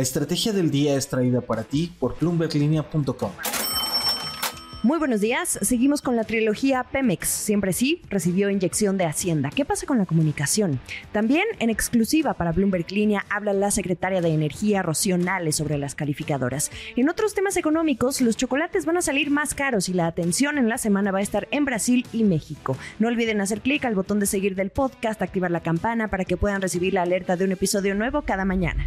La estrategia del día es traída para ti por bloomberglinea.com. Muy buenos días. Seguimos con la trilogía Pemex. Siempre sí, recibió inyección de Hacienda. ¿Qué pasa con la comunicación? También en exclusiva para Bloomberg Línea habla la secretaria de Energía Rocío Nale sobre las calificadoras. En otros temas económicos, los chocolates van a salir más caros y la atención en la semana va a estar en Brasil y México. No olviden hacer clic al botón de seguir del podcast, activar la campana para que puedan recibir la alerta de un episodio nuevo cada mañana.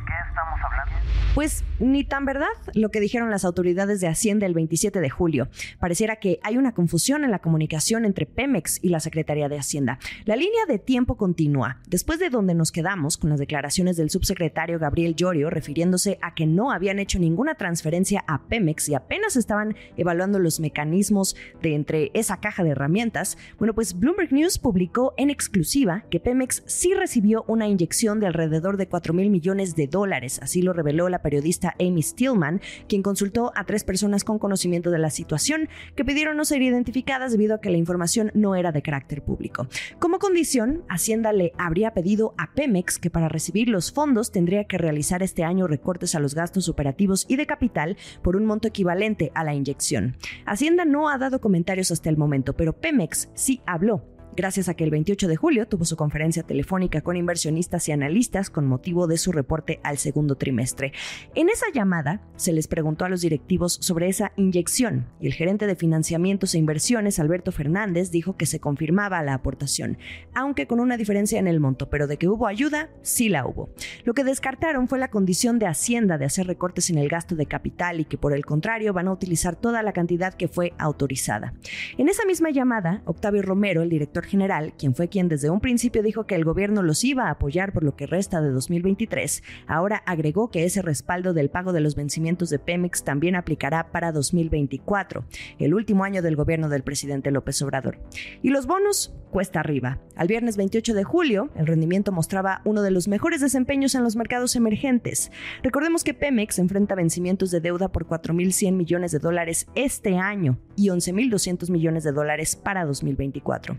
Pues ni tan verdad lo que dijeron las autoridades de Hacienda el 27 de julio. Pareciera que hay una confusión en la comunicación entre Pemex y la Secretaría de Hacienda. La línea de tiempo continúa. Después de donde nos quedamos con las declaraciones del subsecretario Gabriel Llorio refiriéndose a que no habían hecho ninguna transferencia a Pemex y apenas estaban evaluando los mecanismos de entre esa caja de herramientas, bueno, pues Bloomberg News publicó en exclusiva que Pemex sí recibió una inyección de alrededor de 4 mil millones de dólares. Así lo reveló la periodista Amy Stillman, quien consultó a tres personas con conocimiento de la situación que pidieron no ser identificadas debido a que la información no era de carácter público. Como condición, Hacienda le habría pedido a Pemex que para recibir los fondos tendría que realizar este año recortes a los gastos operativos y de capital por un monto equivalente a la inyección. Hacienda no ha dado comentarios hasta el momento, pero Pemex sí habló gracias a que el 28 de julio tuvo su conferencia telefónica con inversionistas y analistas con motivo de su reporte al segundo trimestre. En esa llamada se les preguntó a los directivos sobre esa inyección y el gerente de financiamientos e inversiones, Alberto Fernández, dijo que se confirmaba la aportación, aunque con una diferencia en el monto, pero de que hubo ayuda, sí la hubo. Lo que descartaron fue la condición de Hacienda de hacer recortes en el gasto de capital y que por el contrario van a utilizar toda la cantidad que fue autorizada. En esa misma llamada, Octavio Romero, el director general, quien fue quien desde un principio dijo que el gobierno los iba a apoyar por lo que resta de 2023, ahora agregó que ese respaldo del pago de los vencimientos de Pemex también aplicará para 2024, el último año del gobierno del presidente López Obrador. Y los bonos, cuesta arriba. Al viernes 28 de julio, el rendimiento mostraba uno de los mejores desempeños en los mercados emergentes. Recordemos que Pemex enfrenta vencimientos de deuda por 4.100 millones de dólares este año y 11.200 millones de dólares para 2024.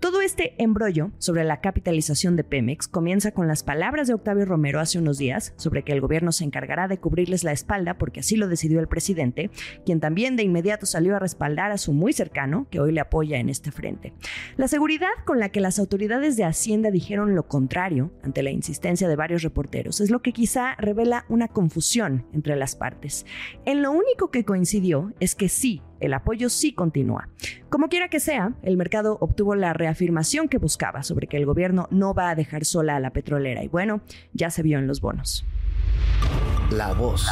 Todo este embrollo sobre la capitalización de Pemex comienza con las palabras de Octavio Romero hace unos días sobre que el gobierno se encargará de cubrirles la espalda porque así lo decidió el presidente, quien también de inmediato salió a respaldar a su muy cercano, que hoy le apoya en este frente. La seguridad con la que las autoridades de Hacienda dijeron lo contrario ante la insistencia de varios reporteros es lo que quizá revela una confusión entre las partes. En lo único que coincidió es que sí, el apoyo sí continúa. Como quiera que sea, el mercado obtuvo la reafirmación que buscaba sobre que el gobierno no va a dejar sola a la petrolera y bueno, ya se vio en los bonos. La voz.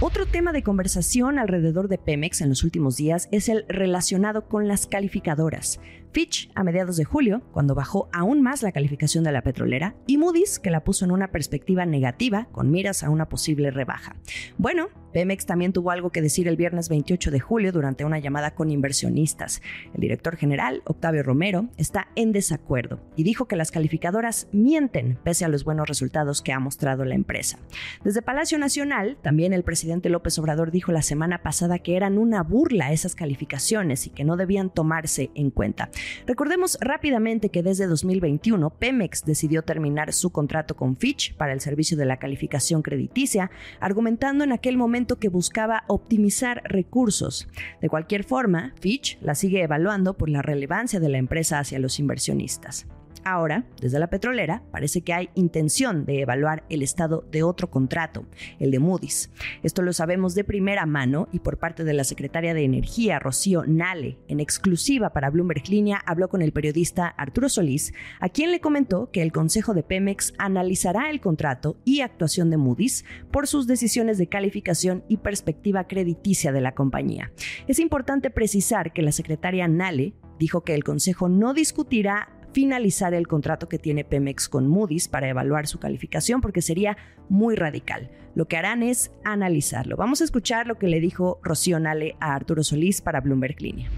Otro tema de conversación alrededor de Pemex en los últimos días es el relacionado con las calificadoras. Fitch a mediados de julio, cuando bajó aún más la calificación de la petrolera, y Moody's, que la puso en una perspectiva negativa con miras a una posible rebaja. Bueno, Pemex también tuvo algo que decir el viernes 28 de julio durante una llamada con inversionistas. El director general, Octavio Romero, está en desacuerdo y dijo que las calificadoras mienten pese a los buenos resultados que ha mostrado la empresa. Desde Palacio Nacional, también el presidente López Obrador dijo la semana pasada que eran una burla esas calificaciones y que no debían tomarse en cuenta. Recordemos rápidamente que desde 2021 Pemex decidió terminar su contrato con Fitch para el servicio de la calificación crediticia, argumentando en aquel momento que buscaba optimizar recursos. De cualquier forma, Fitch la sigue evaluando por la relevancia de la empresa hacia los inversionistas. Ahora, desde la petrolera, parece que hay intención de evaluar el estado de otro contrato, el de Moody's. Esto lo sabemos de primera mano y por parte de la secretaria de Energía, Rocío Nale, en exclusiva para Bloomberg Línea, habló con el periodista Arturo Solís, a quien le comentó que el Consejo de Pemex analizará el contrato y actuación de Moody's por sus decisiones de calificación y perspectiva crediticia de la compañía. Es importante precisar que la secretaria Nale dijo que el Consejo no discutirá finalizar el contrato que tiene Pemex con Moody's para evaluar su calificación porque sería muy radical. Lo que harán es analizarlo. Vamos a escuchar lo que le dijo Rocío Nale a Arturo Solís para Bloomberg Línea.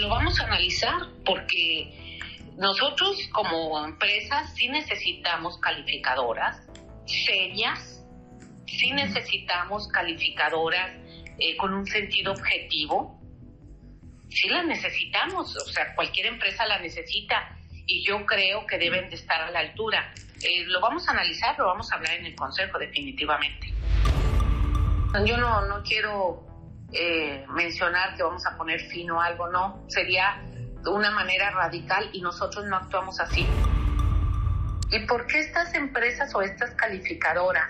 Lo vamos a analizar porque nosotros como empresas sí necesitamos calificadoras serias, sí necesitamos calificadoras eh, con un sentido objetivo, sí la necesitamos, o sea, cualquier empresa la necesita y yo creo que deben de estar a la altura. Eh, lo vamos a analizar, lo vamos a hablar en el Consejo definitivamente. Yo no, no quiero eh, mencionar que vamos a poner fino a algo, no, sería una manera radical y nosotros no actuamos así. ¿Y por qué estas empresas o estas calificadoras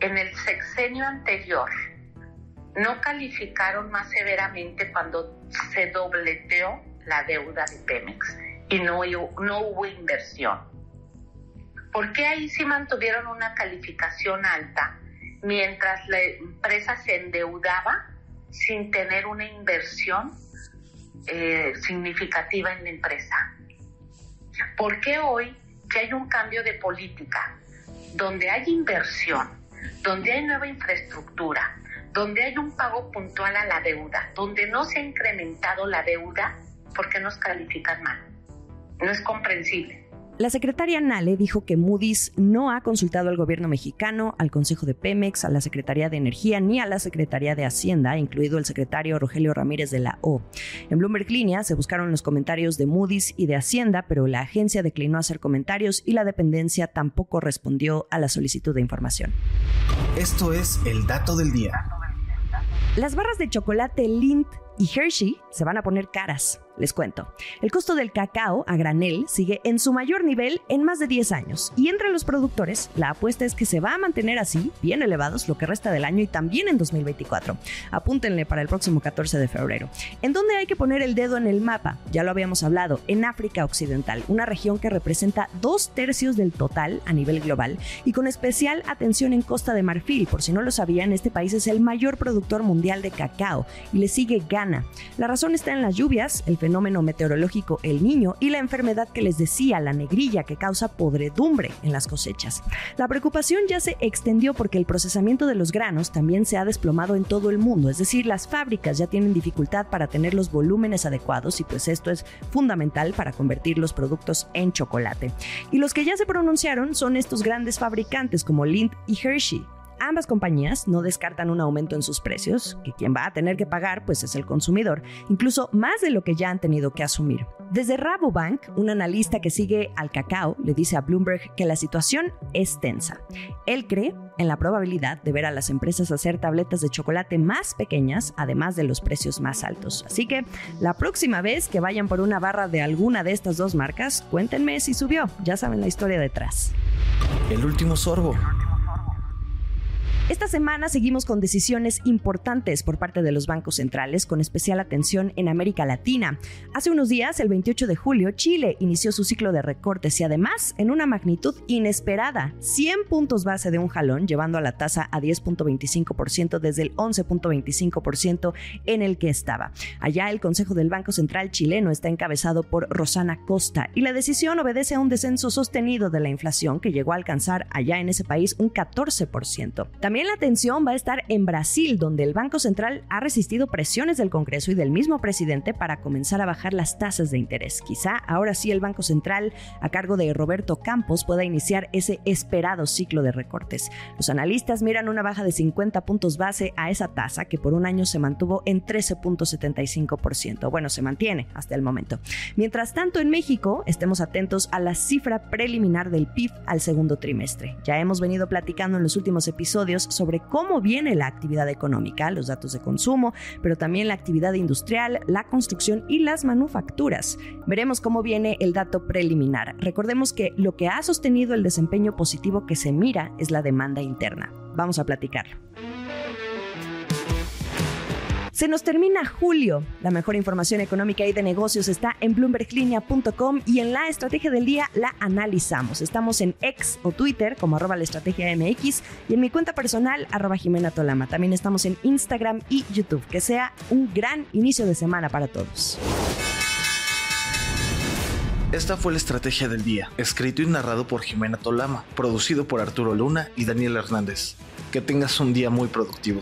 en el sexenio anterior no calificaron más severamente cuando se dobleteó la deuda de Pemex y no, no hubo inversión? ¿Por qué ahí sí mantuvieron una calificación alta mientras la empresa se endeudaba sin tener una inversión eh, significativa en la empresa? ¿Por qué hoy que hay un cambio de política donde hay inversión, donde hay nueva infraestructura, donde hay un pago puntual a la deuda, donde no se ha incrementado la deuda, ¿por qué nos califican mal? No es comprensible. La secretaria Nale dijo que Moody's no ha consultado al gobierno mexicano, al Consejo de Pemex, a la Secretaría de Energía ni a la Secretaría de Hacienda, incluido el secretario Rogelio Ramírez de la O. En Bloomberg Línea se buscaron los comentarios de Moody's y de Hacienda, pero la agencia declinó hacer comentarios y la dependencia tampoco respondió a la solicitud de información. Esto es el dato del día. Las barras de chocolate Lindt y Hershey se van a poner caras. Les cuento. El costo del cacao a granel sigue en su mayor nivel en más de 10 años y entre los productores la apuesta es que se va a mantener así, bien elevados lo que resta del año y también en 2024. Apúntenle para el próximo 14 de febrero. ¿En dónde hay que poner el dedo en el mapa? Ya lo habíamos hablado, en África Occidental, una región que representa dos tercios del total a nivel global y con especial atención en Costa de Marfil. Por si no lo sabían, este país es el mayor productor mundial de cacao y le sigue Ghana. La razón está en las lluvias, el fenómeno meteorológico El Niño y la enfermedad que les decía, la negrilla, que causa podredumbre en las cosechas. La preocupación ya se extendió porque el procesamiento de los granos también se ha desplomado en todo el mundo, es decir, las fábricas ya tienen dificultad para tener los volúmenes adecuados y pues esto es fundamental para convertir los productos en chocolate. Y los que ya se pronunciaron son estos grandes fabricantes como Lindt y Hershey, Ambas compañías no descartan un aumento en sus precios, que quien va a tener que pagar pues es el consumidor, incluso más de lo que ya han tenido que asumir. Desde Rabobank, un analista que sigue al cacao le dice a Bloomberg que la situación es tensa. Él cree en la probabilidad de ver a las empresas hacer tabletas de chocolate más pequeñas, además de los precios más altos. Así que la próxima vez que vayan por una barra de alguna de estas dos marcas, cuéntenme si subió. Ya saben la historia detrás. El último sorbo. Esta semana seguimos con decisiones importantes por parte de los bancos centrales, con especial atención en América Latina. Hace unos días, el 28 de julio, Chile inició su ciclo de recortes y además en una magnitud inesperada, 100 puntos base de un jalón, llevando a la tasa a 10.25% desde el 11.25% en el que estaba. Allá el Consejo del Banco Central chileno está encabezado por Rosana Costa y la decisión obedece a un descenso sostenido de la inflación que llegó a alcanzar allá en ese país un 14%. También la atención va a estar en Brasil, donde el Banco Central ha resistido presiones del Congreso y del mismo presidente para comenzar a bajar las tasas de interés. Quizá ahora sí el Banco Central, a cargo de Roberto Campos, pueda iniciar ese esperado ciclo de recortes. Los analistas miran una baja de 50 puntos base a esa tasa que por un año se mantuvo en 13.75%. Bueno, se mantiene hasta el momento. Mientras tanto, en México, estemos atentos a la cifra preliminar del PIB al segundo trimestre. Ya hemos venido platicando en los últimos episodios sobre cómo viene la actividad económica, los datos de consumo, pero también la actividad industrial, la construcción y las manufacturas. Veremos cómo viene el dato preliminar. Recordemos que lo que ha sostenido el desempeño positivo que se mira es la demanda interna. Vamos a platicarlo. Se nos termina julio. La mejor información económica y de negocios está en bloomberglinea.com y en la estrategia del día la analizamos. Estamos en X o Twitter como arroba la estrategia MX y en mi cuenta personal arroba Jimena Tolama. También estamos en Instagram y YouTube. Que sea un gran inicio de semana para todos. Esta fue la estrategia del día, escrito y narrado por Jimena Tolama, producido por Arturo Luna y Daniel Hernández. Que tengas un día muy productivo.